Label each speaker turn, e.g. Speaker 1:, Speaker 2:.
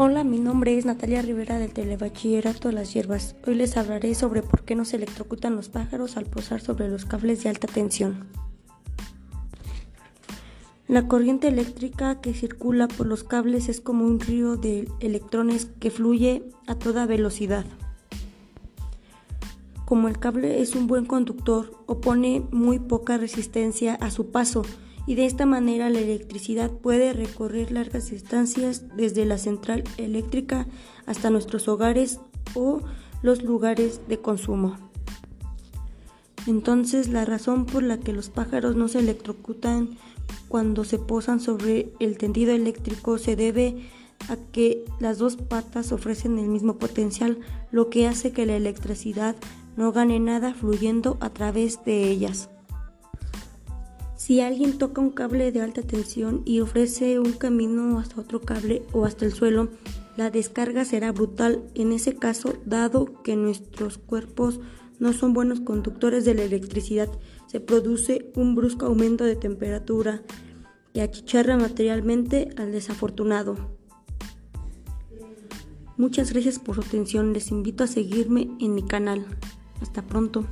Speaker 1: Hola, mi nombre es Natalia Rivera del Telebachillerato de las Hierbas. Hoy les hablaré sobre por qué no se electrocutan los pájaros al posar sobre los cables de alta tensión. La corriente eléctrica que circula por los cables es como un río de electrones que fluye a toda velocidad. Como el cable es un buen conductor, opone muy poca resistencia a su paso y de esta manera la electricidad puede recorrer largas distancias desde la central eléctrica hasta nuestros hogares o los lugares de consumo. Entonces la razón por la que los pájaros no se electrocutan cuando se posan sobre el tendido eléctrico se debe a que las dos patas ofrecen el mismo potencial, lo que hace que la electricidad no gane nada fluyendo a través de ellas. Si alguien toca un cable de alta tensión y ofrece un camino hasta otro cable o hasta el suelo, la descarga será brutal. En ese caso, dado que nuestros cuerpos no son buenos conductores de la electricidad, se produce un brusco aumento de temperatura y achicharra materialmente al desafortunado. Muchas gracias por su atención. Les invito a seguirme en mi canal. Hasta pronto.